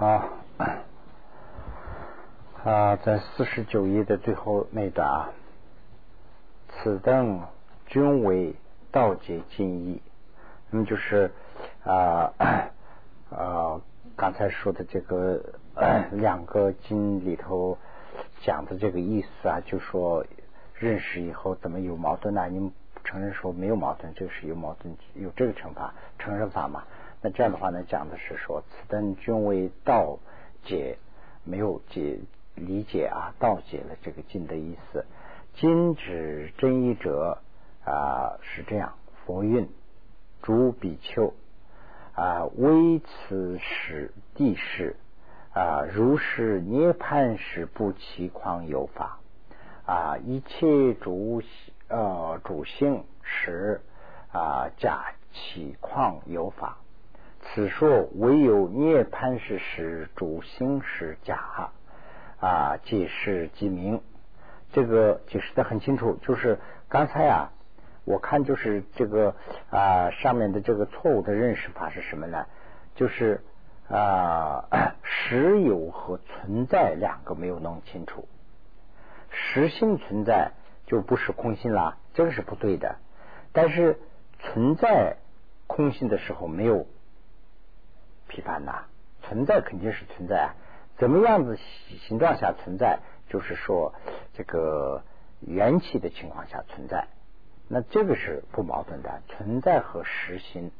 好啊，在四十九页的最后那段啊，此等均为道解尽意。那么就是啊啊，刚才说的这个 两个经里头讲的这个意思啊，就说认识以后怎么有矛盾呢？你们承认说没有矛盾，这个是有矛盾，有这个惩罚，承认法嘛？那这样的话呢，讲的是说此等均为道解，没有解理解啊，道解了这个经的意思。今指真义者啊，是这样，佛运。诸比丘啊，微此时地势啊，如是涅盘时不起况有法啊，一切主呃主性时啊，假起况有法。此说唯有涅盘是实主心是假啊，即是即明。这个解释的很清楚，就是刚才啊。我看就是这个啊，上面的这个错误的认识法是什么呢？就是啊，实有和存在两个没有弄清楚。实性存在就不是空性啦，这个是不对的。但是存在空性的时候没有批判呐，存在肯定是存在啊。怎么样子形状下存在？就是说这个元气的情况下存在。那这个是不矛盾的，存在和实心，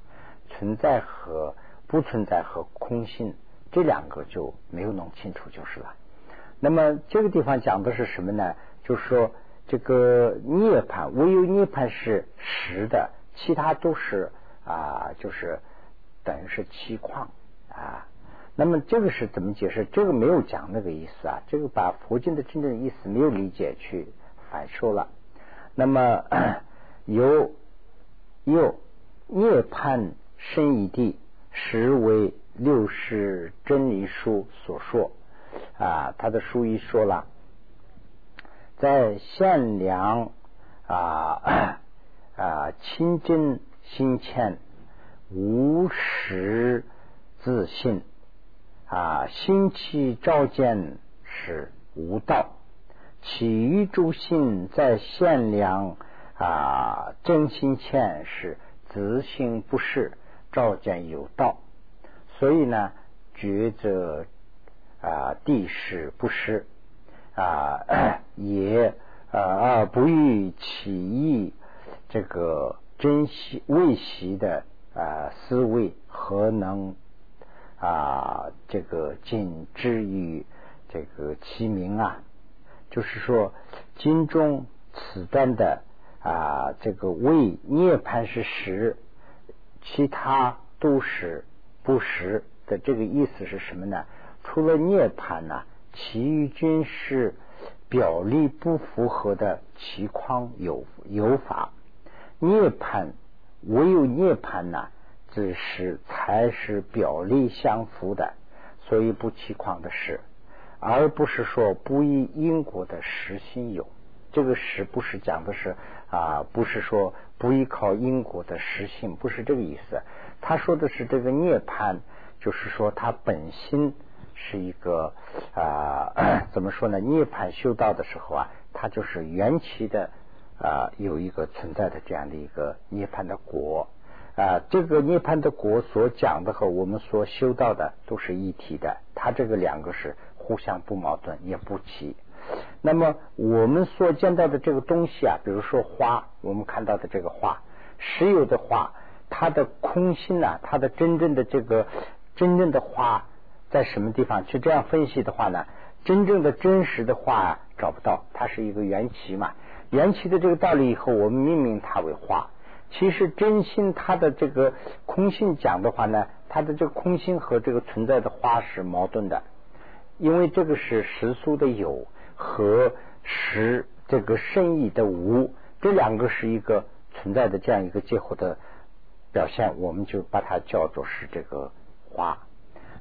存在和不存在和空性这两个就没有弄清楚就是了。那么这个地方讲的是什么呢？就是说这个涅槃，唯有涅槃是实的，其他都是啊，就是等于是气矿啊。那么这个是怎么解释？这个没有讲那个意思啊，这个把佛经的真正的意思没有理解去反说了。那么。有有涅槃深一地，实为六世真理书所说啊。他的书一说了，在限量啊 啊清真心谦，无实自信啊，心气照见是无道，起于诸心在限量。啊，真心欠是自性不是，照见有道，所以呢，觉者啊地势不失啊，也啊不欲起意这个珍惜未习的啊思维，何能啊这个尽之于这个其名啊？就是说，经中此段的。啊，这个为涅槃是实，其他都是不实的。这个意思是什么呢？除了涅槃呢，其余均是表里不符合的其况有有法。涅槃唯有涅槃呢，只是才是表里相符的，所以不其狂的事，而不是说不依因果的实心有。这个实不是讲的是。啊，不是说不依靠因果的实性，不是这个意思。他说的是这个涅槃，就是说他本心是一个啊，怎么说呢？涅槃修道的时候啊，他就是缘起的啊，有一个存在的这样的一个涅槃的果啊。这个涅槃的果所讲的和我们所修道的都是一体的，它这个两个是互相不矛盾，也不齐。那么我们所见到的这个东西啊，比如说花，我们看到的这个花，实有的花，它的空心呢，它的真正的这个真正的花在什么地方？去这样分析的话呢，真正的真实的花啊找不到，它是一个缘起嘛。缘起的这个道理以后，我们命名它为花。其实真心它的这个空性讲的话呢，它的这个空心和这个存在的花是矛盾的，因为这个是实俗的有。和实这个深意的无，这两个是一个存在的这样一个结合的表现，我们就把它叫做是这个花。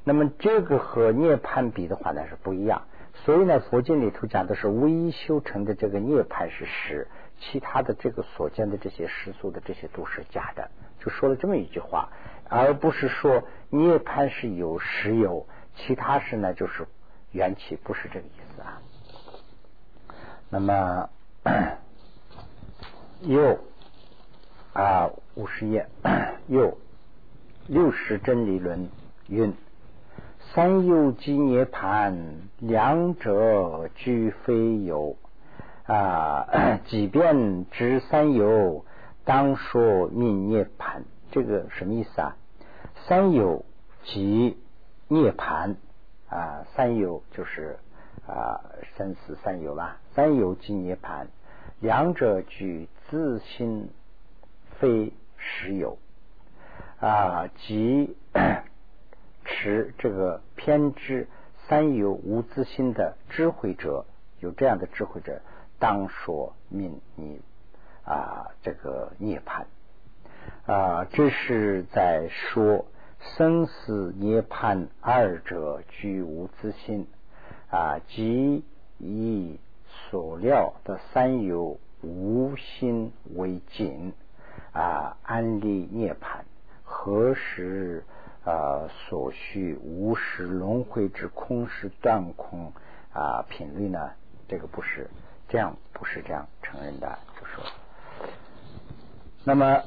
那么这个和涅槃比的话呢是不一样，所以呢佛经里头讲的是唯一修成的这个涅槃是实，其他的这个所见的这些世俗的这些都是假的，就说了这么一句话，而不是说涅槃是有实有。其他是呢就是缘起，不是这个意思啊。那么 又啊五十页 又六十真理论云：三有即涅盘，两者俱非有啊。即便知三有，当说命涅盘。这个什么意思啊？三有即涅盘啊，三有就是啊生死三有啦。三有即涅盘，两者具自心，非实有啊。即 持这个偏知三有无自心的智慧者，有这样的智慧者，当说命你啊这个涅盘啊，这是在说生死涅盘二者俱无自心啊，即以。所料的三有无心为紧啊，安利涅盘，何时啊所需无时轮回之空时断空啊频率呢？这个不是这样，不是这样承认的，就说那么。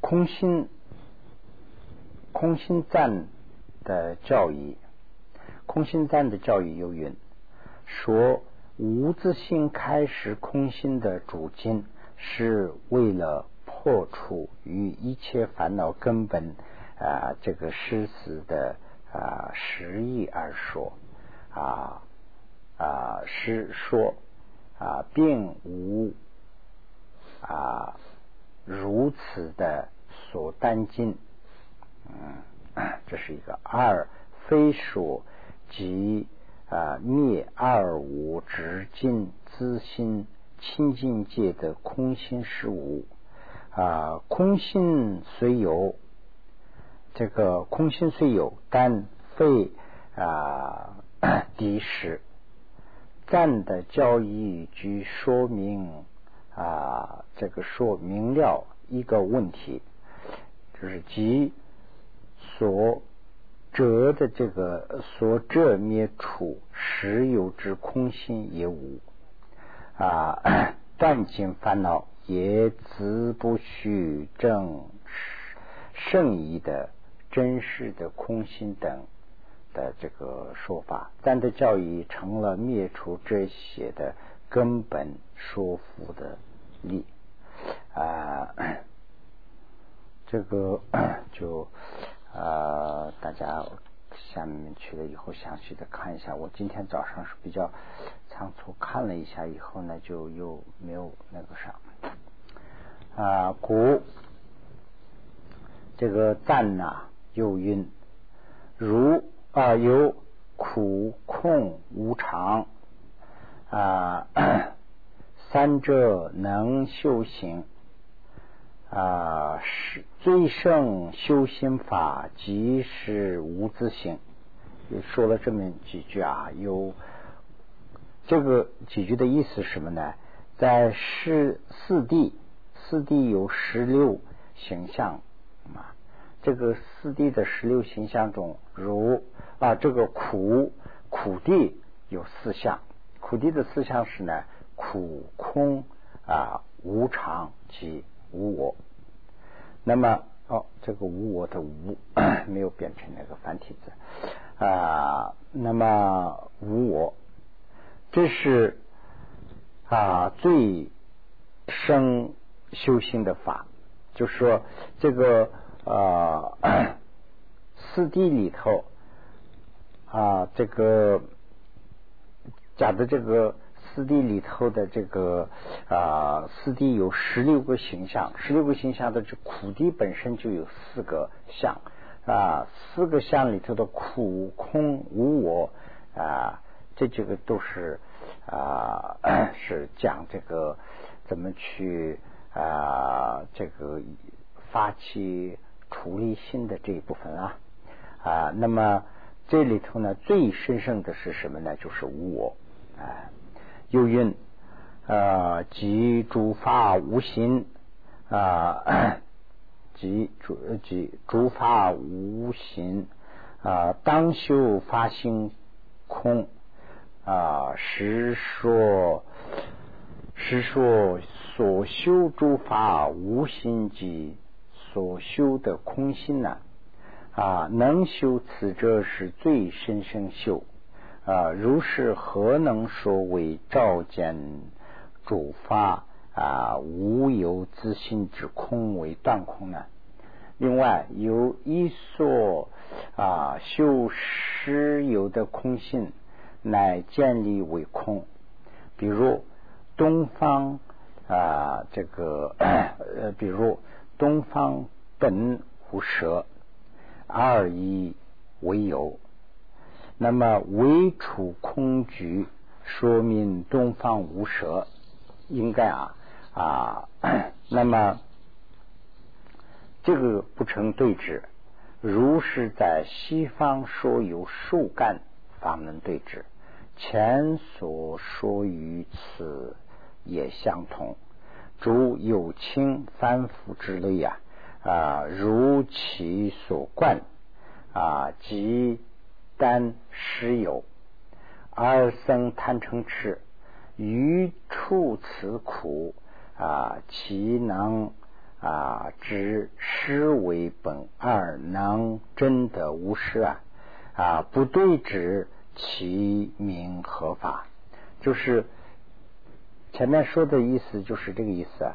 空心空心赞的教义，空心赞的教义有云：说无自性开始空心的主经，是为了破除与一切烦恼根本啊这个诗词的啊实意而说啊啊是说啊并无啊如此的。所担尽，嗯，这是一个二非说即啊灭二无直尽自心清净界的空心事物啊，空心虽有，这个空心虽有，但非啊敌实。赞的教义据说明啊，这个说明了一个问题。就是即所折的这个所折灭处实有之空心也无啊，断尽烦恼也自不虚正圣意的真实的空心等的这个说法，但的教义成了灭除这些的根本说服的力啊。这个 就啊，大家下面去了以后，详细的看一下。我今天早上是比较仓促看了一下，以后呢就又没有那个啥啊。古这个赞呐又晕，如啊有苦空无常啊，三者能修行。啊，是最胜修心法，即是无自性。又说了这么几句啊，有这个几句的意思是什么呢？在十四谛，四谛有十六形象啊。这个四谛的十六形象中，如啊，这个苦苦谛有四项，苦谛的四项是呢，苦空啊，无常及无我。那么，哦，这个无我的无 没有变成那个繁体字啊。那么无我，这是啊最生修行的法，就是说这个啊四谛里头啊这个讲的这个。四谛里头的这个啊，四谛有十六个形象，十六个形象的这苦谛本身就有四个相啊，四个相里头的苦、空、无我啊，这几个都是啊，是讲这个怎么去啊，这个发起处理心的这一部分啊啊。那么这里头呢，最神圣的是什么呢？就是无我啊。又云呃，即诸法无心啊，即诸即诸法无心啊，当修发心空啊，实说实说所修诸法无心即所修的空心呢啊，能修此者是最深深修。啊，如是何能说为照见主法啊无有自心之空为断空呢？另外有一所啊修实有的空性乃建立为空，比如东方啊这个呃，比如东方本无蛇，二一为有。那么唯处空局，说明东方无蛇，应该啊啊，那么这个不成对峙。如是在西方说有树干法门对峙，前所说于此也相同。诸有情反复之类呀啊，如其所惯啊，即。但实有，二僧贪嗔痴，于处此苦啊，其能啊知师为本，二能真的无师啊啊，不对治，其名合法？就是前面说的意思，就是这个意思。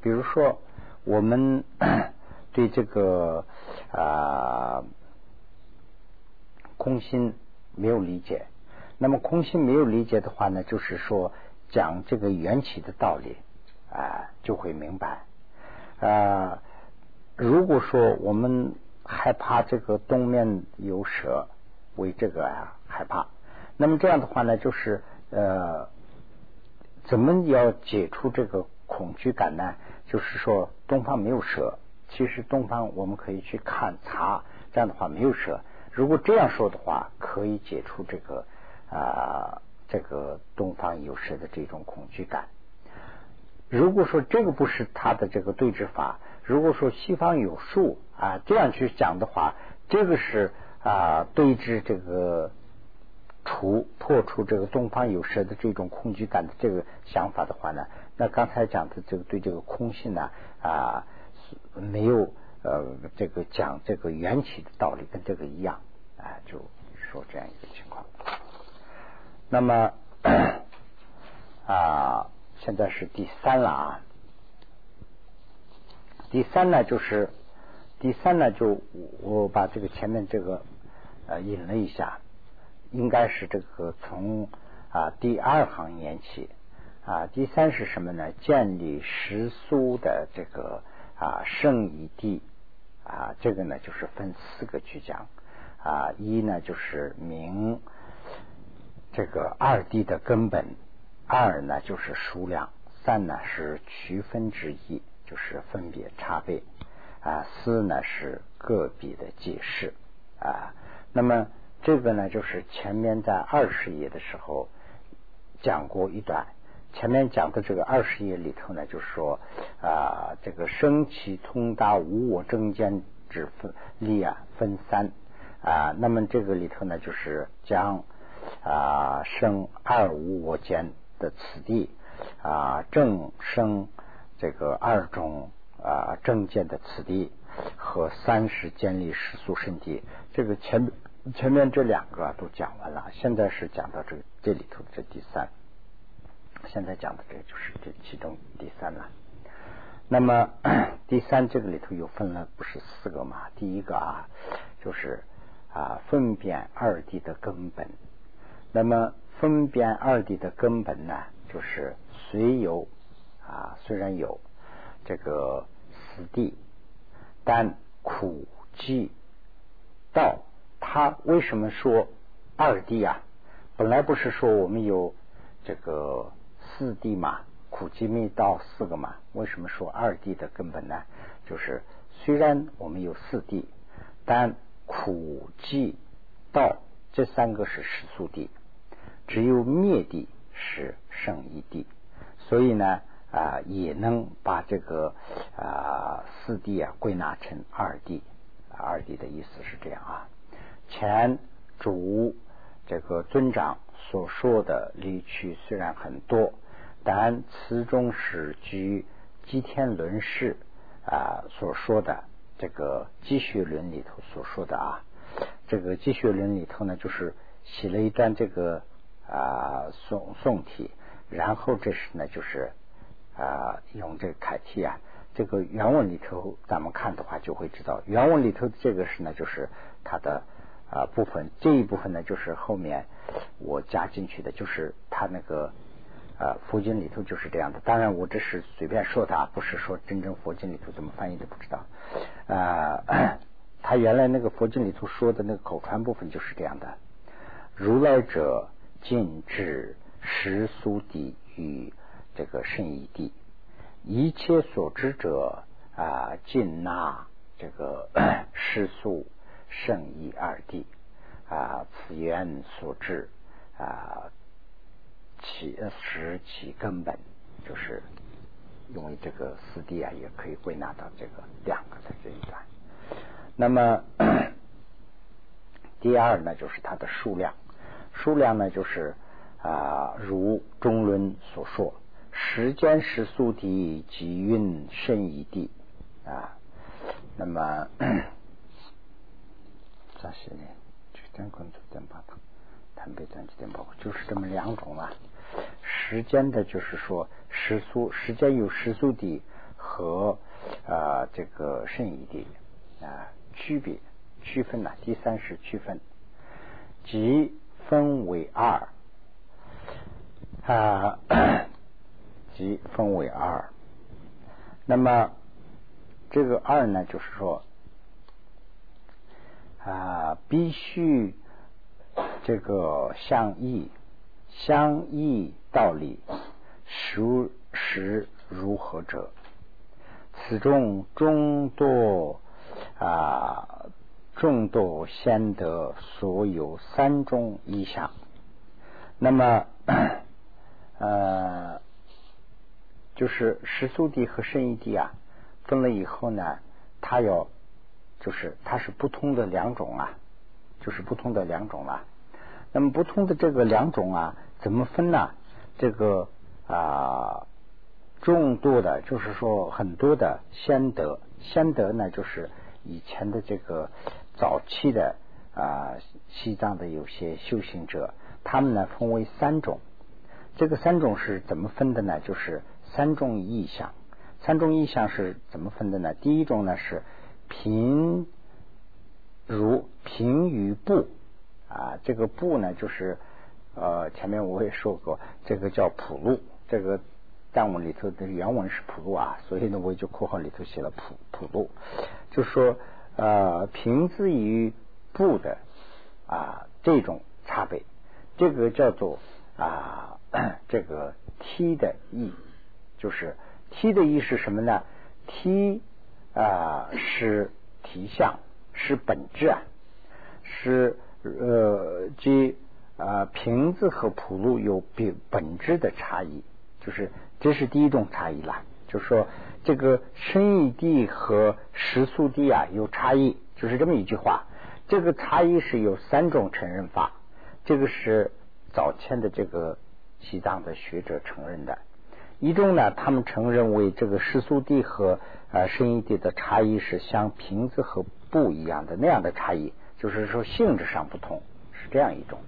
比如说，我们 对这个啊。空心没有理解，那么空心没有理解的话呢，就是说讲这个缘起的道理啊，就会明白啊。如果说我们害怕这个东面有蛇，为这个啊害怕，那么这样的话呢，就是呃，怎么要解除这个恐惧感呢？就是说东方没有蛇，其实东方我们可以去看查，这样的话没有蛇。如果这样说的话，可以解除这个啊，这个东方有蛇的这种恐惧感。如果说这个不是他的这个对峙法，如果说西方有树啊，这样去讲的话，这个是啊对峙这个除破除这个东方有蛇的这种恐惧感的这个想法的话呢，那刚才讲的这个对这个空性呢啊没有。呃，这个讲这个缘起的道理跟这个一样，啊，就说这样一个情况。那么啊，现在是第三了啊。第三呢，就是第三呢，就我把这个前面这个呃引了一下，应该是这个从啊第二行言起啊。第三是什么呢？建立实苏的这个啊圣以地。啊，这个呢就是分四个去讲啊，一呢就是明这个二谛的根本，二呢就是数量，三呢是区分之一，就是分别差别啊，四呢是个别的解释啊。那么这个呢就是前面在二十页的时候讲过一段。前面讲的这个二十页里头呢，就是说啊，这个生起通达无我正见之分力啊，分三啊。那么这个里头呢，就是将啊生二无我间的此地啊正生这个二种啊正见的此地和三十建立世俗身体。这个前前面这两个都讲完了，现在是讲到这这里头的这第三。现在讲的这就是这其中第三了。那么 第三这个里头又分了不是四个嘛？第一个啊，就是啊分辨二谛的根本。那么分辨二谛的根本呢，就是虽有啊虽然有这个死地，但苦寂道。他为什么说二谛啊？本来不是说我们有这个。四谛嘛，苦集灭道四个嘛，为什么说二谛的根本呢？就是虽然我们有四谛，但苦土、地、道这三个是实速地，只有灭地是圣义地，所以呢啊也能把这个啊四谛啊归纳成二谛，二谛的意思是这样啊。前主这个尊长所说的离趣虽然很多，但词中是据基天论士啊所说的这个积学论里头所说的啊，这个积学论里头呢，就是写了一段这个啊宋宋体，然后这是呢就是啊用这个楷体啊，这个原文里头咱们看的话就会知道，原文里头这个是呢就是它的。啊，部分这一部分呢，就是后面我加进去的，就是他那个啊佛经里头就是这样的。当然，我这是随便说的，不是说真正佛经里头怎么翻译的不知道。啊，他原来那个佛经里头说的那个口传部分就是这样的。如来者尽至实苏地与这个圣义地，一切所知者啊尽纳这个 世俗。圣义二地啊，此缘所致啊，其实其根本就是因为这个四谛啊，也可以归纳到这个两个的这一段。那么第二呢，就是它的数量，数量呢就是啊，如中论所说，时间是速地即运甚一地啊，那么。这些呢？就点关注点八堂，谈北传几点包括，就是这么两种啊。时间的，就是说时速，时间有时速的和啊这个圣义的啊区别区分呢。第三是区分，即分为二啊，即分为二。那么这个二呢，就是说。啊，必须这个相异，相异道理，孰实如何者？此中众多啊，众多先得所有三种意象。那么，呃，就是实速地和圣义地啊，分了以后呢，它要。就是它是不同的两种啊，就是不同的两种啊。那么不同的这个两种啊，怎么分呢？这个啊，众多的，就是说很多的先德，先德呢，就是以前的这个早期的啊西藏的有些修行者，他们呢分为三种。这个三种是怎么分的呢？就是三种意象。三种意象是怎么分的呢？第一种呢是。平如平与布啊，这个布呢，就是呃，前面我也说过，这个叫普路，这个藏文里头的原文是普路啊，所以呢，我就括号里头写了普普路，就说呃，平字于布的啊这种差别，这个叫做啊这个梯的意，就是梯的意是什么呢？梯。啊，是体相，是本质啊，是呃，即啊瓶子和普路有本本质的差异，就是这是第一种差异了。就是说，这个生意地和食宿地啊有差异，就是这么一句话。这个差异是有三种承认法，这个是早前的这个西藏的学者承认的。一种呢，他们承认为这个食宿地和啊，生意地的差异是像瓶子和布一样的那样的差异，就是说性质上不同，是这样一种。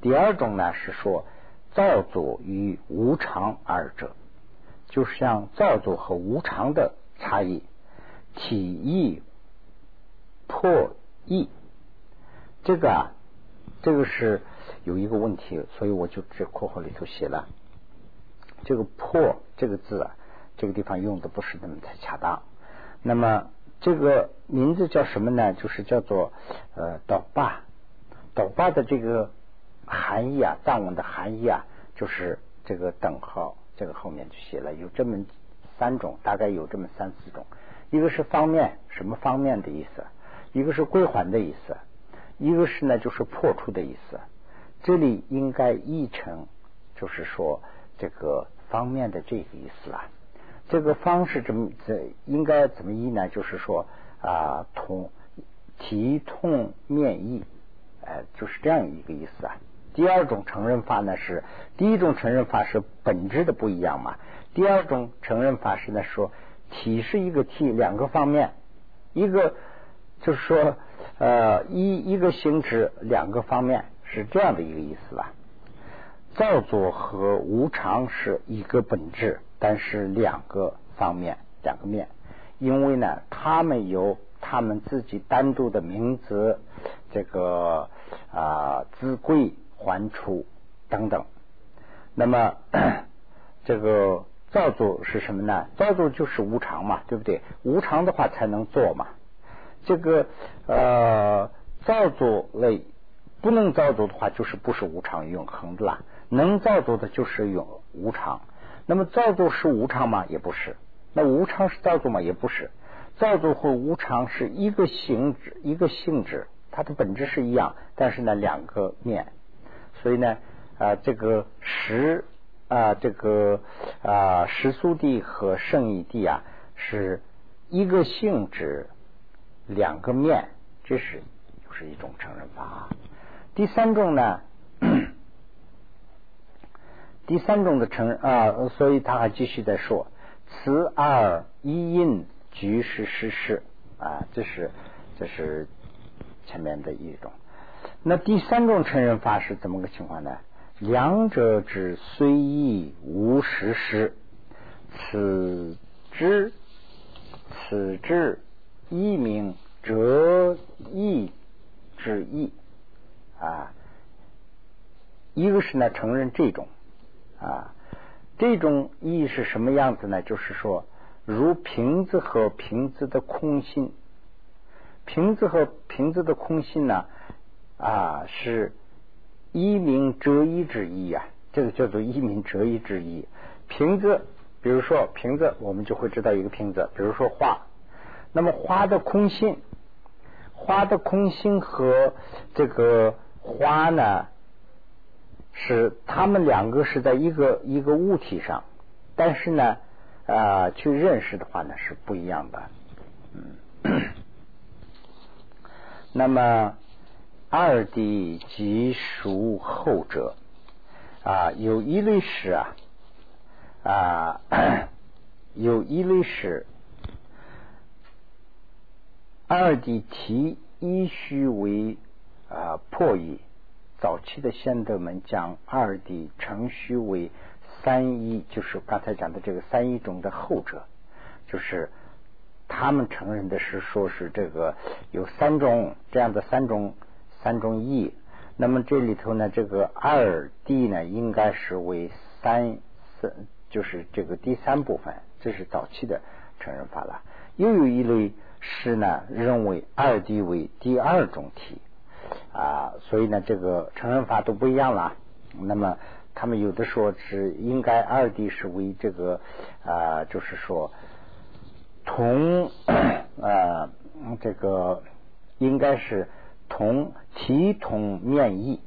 第二种呢是说造作与无常二者，就是像造作和无常的差异，体意破意。这个啊，这个是有一个问题，所以我就这括号里头写了这个破这个字啊。这个地方用的不是那么太恰当。那么这个名字叫什么呢？就是叫做呃导霸。导霸的这个含义啊，藏文的含义啊，就是这个等号，这个后面就写了有这么三种，大概有这么三四种。一个是方面，什么方面的意思？一个是归还的意思，一个是呢就是破除的意思，这里应该译成就是说这个方面的这个意思啊。这个方式怎么怎应该怎么译呢？就是说啊，痛体痛面意，哎，就是这样一个意思啊。第二种承认法呢是第一种承认法是本质的不一样嘛。第二种承认法是呢说体是一个体两个方面，一个就是说呃一一个性质两个方面是这样的一个意思吧。造作和无常是一个本质。但是两个方面，两个面，因为呢，他们有他们自己单独的名字，这个啊，资贵还出等等。那么 这个造作是什么呢？造作就是无常嘛，对不对？无常的话才能做嘛。这个呃，造作类不能造作的话，就是不是无常永恒的啦。能造作的就是永无常。那么造作是无常吗？也不是。那无常是造作吗？也不是。造作和无常是一个性质，一个性质，它的本质是一样，但是呢，两个面。所以呢，啊，这个实啊，这个啊，实速地和圣义地啊，是一个性质，两个面，这是就是一种承认法。第三种呢？第三种的承啊，所以他还继续在说，此二一印局是事实啊，这是这是前面的一种。那第三种承认法是怎么个情况呢？两者之虽异无实施，此之此之一名折义之义啊，一个是呢承认这种。啊，这种意是什么样子呢？就是说，如瓶子和瓶子的空心，瓶子和瓶子的空心呢，啊，是一名折一之意啊，这个叫做一名折一之意。瓶子，比如说瓶子，我们就会知道一个瓶子，比如说花，那么花的空心，花的空心和这个花呢？是他们两个是在一个一个物体上，但是呢，啊，去认识的话呢是不一样的。嗯，那么二谛即属后者啊，有一类是啊啊，有一类是二谛提一虚为啊破译。早期的先德们将二谛程序为三一，就是刚才讲的这个三一中的后者，就是他们承认的是说是这个有三种这样的三种三种义。那么这里头呢，这个二谛呢，应该是为三三，就是这个第三部分，这是早期的承认法了。又有一类是呢，认为二谛为第二种体。啊，所以呢，这个承认法都不一样了。那么，他们有的说是应该二谛是为这个啊，就是说同呃这个应该是同体同面异。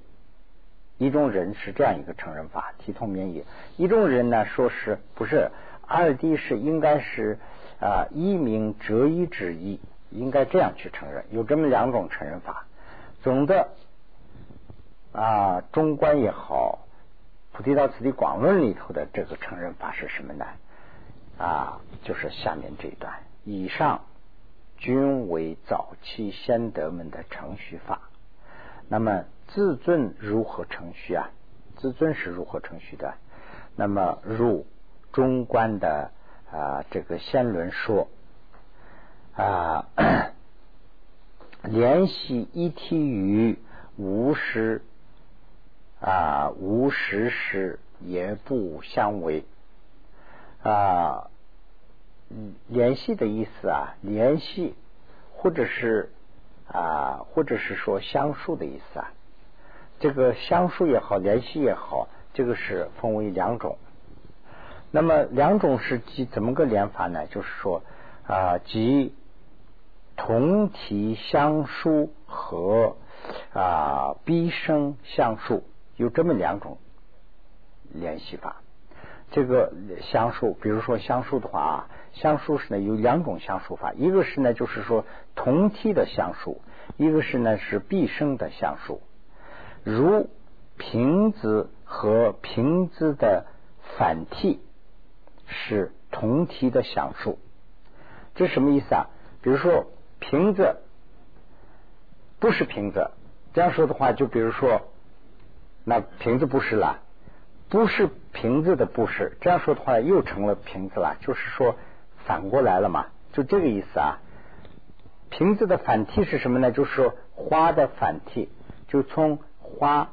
一种人是这样一个承认法，体同面异。一种人呢，说是不是二谛是应该是啊一名折一之意，应该这样去承认。有这么两种承认法。总的啊，中观也好，《菩提道次第广论》里头的这个承认法是什么呢？啊，就是下面这一段。以上均为早期先德们的程序法。那么自尊如何程序啊？自尊是如何程序的？那么入中观的啊这个先论说啊。联系一体语无实啊，无实时也不相违啊。联系的意思啊，联系或者是啊，或者是说相述的意思啊。这个相述也好，联系也好，这个是分为两种。那么两种是即怎么个连法呢？就是说啊，即。同体相书和啊逼声相数，有这么两种联系法。这个相数，比如说相数的话啊，相数是呢有两种相数法，一个是呢就是说同体的相数，一个是呢是必生的相数。如平子和平子的反替是同体的相数，这什么意思啊？比如说平字不是平字，这样说的话，就比如说那瓶子不是了。不是瓶子的不是，这样说的话又成了瓶子了，就是说反过来了嘛，就这个意思啊。瓶子的反替是什么呢？就是说花的反替，就从花，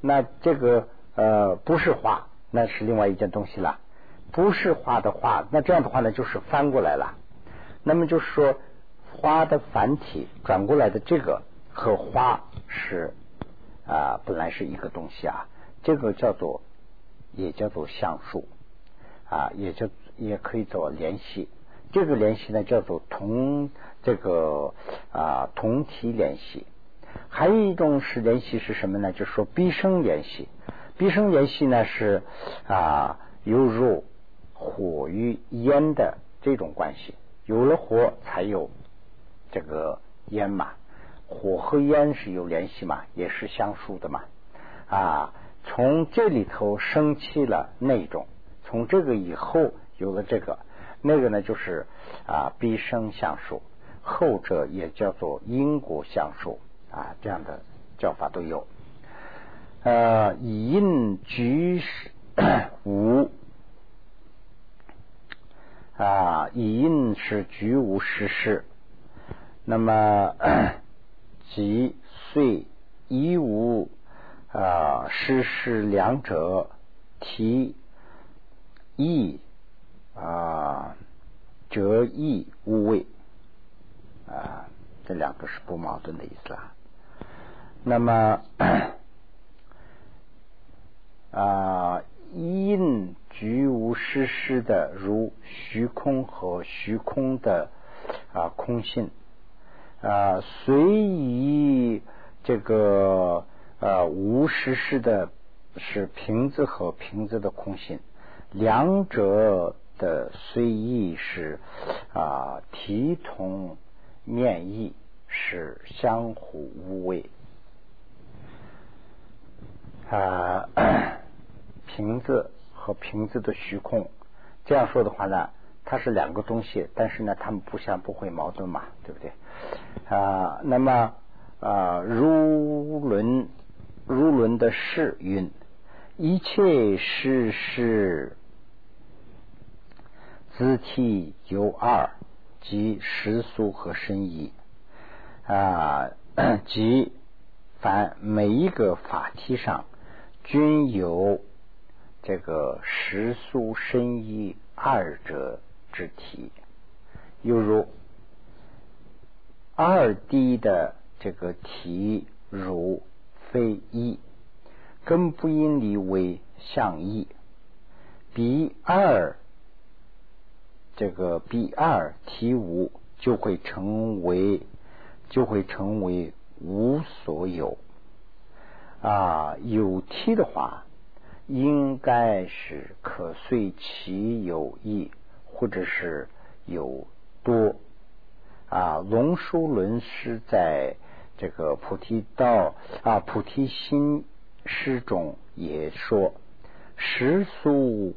那这个呃不是花，那是另外一件东西了。不是花的花，那这样的话呢，就是翻过来了。那么就是说花的繁体转过来的这个和花是啊本来是一个东西啊，这个叫做。也叫做相数啊，也叫也可以做联系。这个联系呢，叫做同这个啊同体联系。还有一种是联系是什么呢？就是说毕生联系。毕生联系呢是啊犹如火与烟的这种关系。有了火才有这个烟嘛，火和烟是有联系嘛，也是相数的嘛啊。从这里头生起了那种，从这个以后有了这个，那个呢就是啊必生相数，后者也叫做因果相数啊，这样的叫法都有。呃，以因居无啊，以因是居无实事，那么 即遂一无。啊，失失两者提义啊，则义无畏啊，这两个是不矛盾的意思啦。那么 啊，因居无失失的，如虚空和虚空的啊空性啊，随以这个。呃，无实施的是瓶子和瓶子的空性，两者的随意是啊，体同面异，是相互无畏啊。瓶子和瓶子的虚空，这样说的话呢，它是两个东西，但是呢，它们不相不会矛盾嘛，对不对啊？那么啊，如轮。如轮的世云，一切事事字体有二，即时速和深意啊，即凡每一个法体上均有这个时速深意二者之体，犹如二 D 的这个体如。非一，根不因离为相一。比二，这个 B 二 T 五就会成为，就会成为无所有。啊，有 T 的话，应该是可随其有异，或者是有多。啊，龙书论师在。这个菩提道啊，菩提心诗中也说：实俗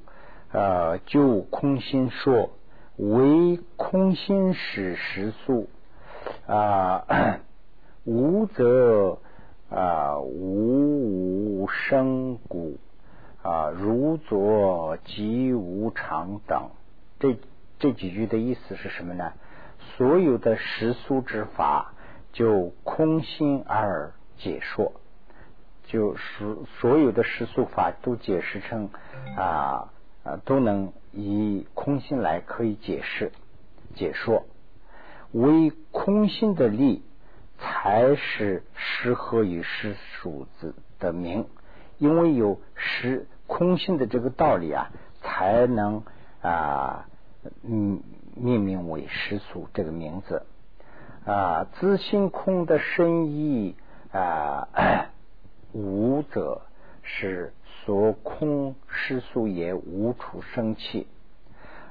呃，就空心说，唯空心是实俗啊，无则啊，无无生故啊，如作即无常等。这这几句的意思是什么呢？所有的实俗之法。就空心而解说，就是所有的世俗法都解释成啊啊都能以空心来可以解释解说，为空心的力才是适合于世俗子的名，因为有实空心的这个道理啊，才能啊嗯命名为世俗这个名字。啊，自心空的深意啊，无者是所空世俗也无处生气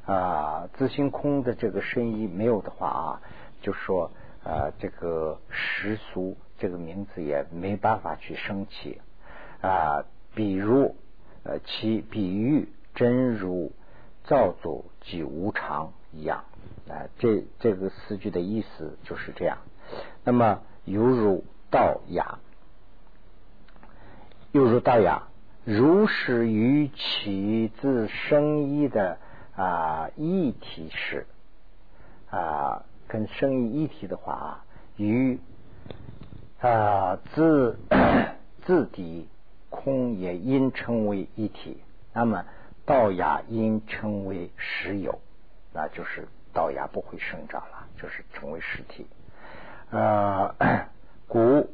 啊，自心空的这个深意没有的话啊，就说啊，这个世俗这个名字也没办法去生起啊，比如呃，其比喻真如造作即无常一样啊，这这个四句的意思就是这样。那么犹如道雅，犹如道雅，如是于其自生意的啊一体是啊，跟生意一体的话啊，与啊自 自底空也因成为一体，那么道雅因称为实有，那就是道雅不会生长了，就是成为实体。呃，故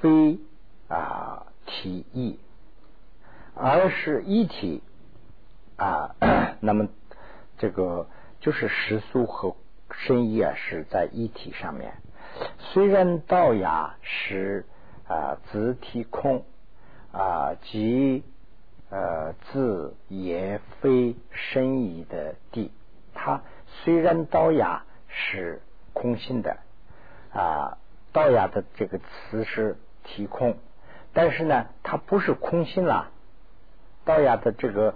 非啊体意，而是一体啊。那么这个就是实俗和深意啊，是在一体上面。虽然道雅是啊自体空啊，即呃自也非深意的地，它虽然道雅是空心的。啊，道雅的这个词是提空，但是呢，它不是空心啦。道雅的这个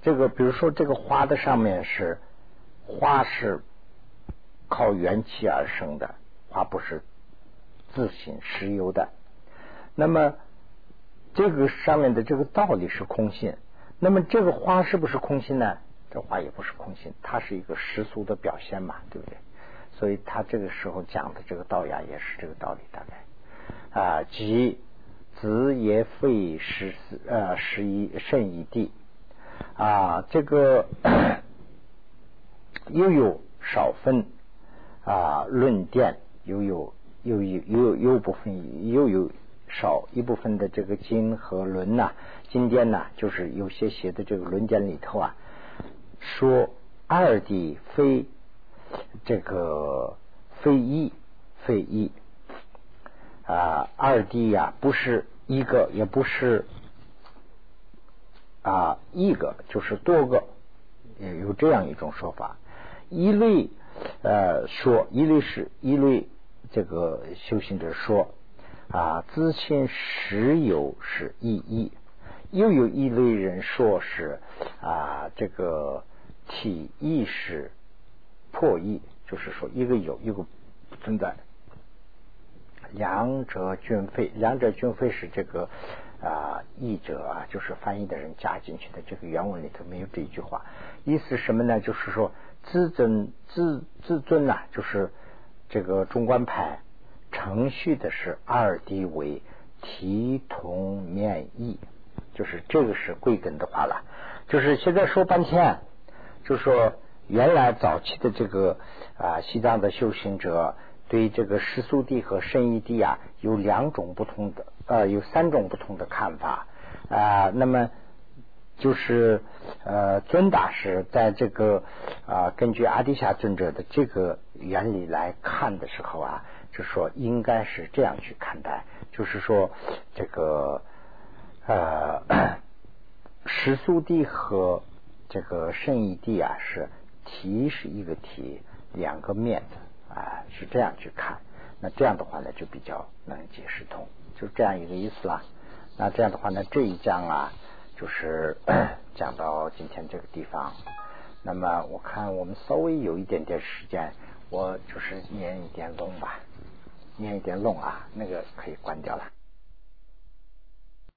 这个，比如说这个花的上面是花是靠元气而生的，花不是自行实有的。那么这个上面的这个道理是空性，那么这个花是不是空性呢？这花也不是空性，它是一个世俗的表现嘛，对不对？所以他这个时候讲的这个道雅也是这个道理，大概啊，即子也废十呃十一甚一地啊，这个 又有少分啊论点，又有又有又有部分又有少一部分的这个经和论呐，今天呐，就是有些写的这个论点里头啊，说二谛非。这个非一非一啊，二谛呀，不是一个，也不是啊一个，就是多个，也有这样一种说法。一类呃说，一类是一类这个修行者说啊，自信实有是意义，又有一类人说是啊，这个体意识。破译就是说，一个有，一个不存在，两者均非。两者均非是这个啊译者啊，就是翻译的人加进去的。这个原文里头没有这一句话，意思什么呢？就是说，自尊自自尊呐，就是这个中观派程序的是二谛为提同面意，就是这个是贵根的话了。就是现在说半天，就说。原来早期的这个啊西藏的修行者对这个世俗地和圣义地啊有两种不同的呃有三种不同的看法啊那么就是呃尊大师在这个啊根据阿底峡尊者的这个原理来看的时候啊就说应该是这样去看待就是说这个呃 世俗地和这个圣义地啊是。题是一个题，两个面子啊，是这样去看。那这样的话呢，就比较能解释通，就这样一个意思啦。那这样的话呢，这一章啊，就是 讲到今天这个地方。那么我看我们稍微有一点点时间，我就是念一点龙吧，念一点弄啊，那个可以关掉了。